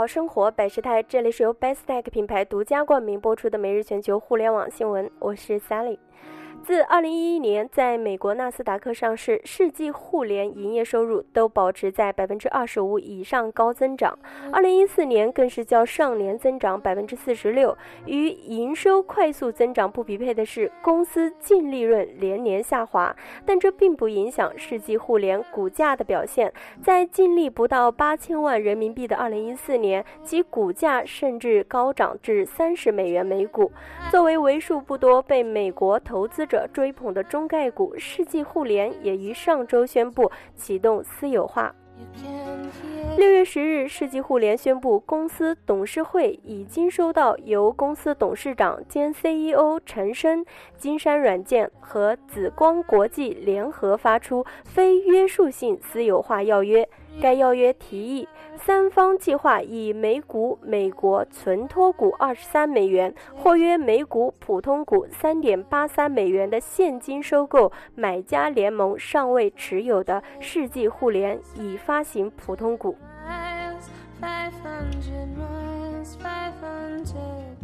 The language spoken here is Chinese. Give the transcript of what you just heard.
好生活百事泰，这里是由 Bestech 品牌独家冠名播出的每日全球互联网新闻，我是 Sally。自2011年在美国纳斯达克上市，世纪互联营业收入都保持在百分之二十五以上高增长。2014年更是较上年增长百分之四十六。与营收快速增长不匹配的是，公司净利润连年下滑，但这并不影响世纪互联股价的表现。在净利不到八千万人民币的2014年，其股价甚至高涨至三十美元每股。作为为数不多被美国投资者追捧的中概股，世纪互联也于上周宣布启动私有化。六月十日，世纪互联宣布，公司董事会已经收到由公司董事长兼 CEO 陈升、金山软件和紫光国际联合发出非约束性私有化要约。该要约提议，三方计划以每股美国存托股二十三美元，或约每股普通股三点八三美元的现金收购买家联盟尚未持有的世纪互联，以发行普通股。500 miles, 500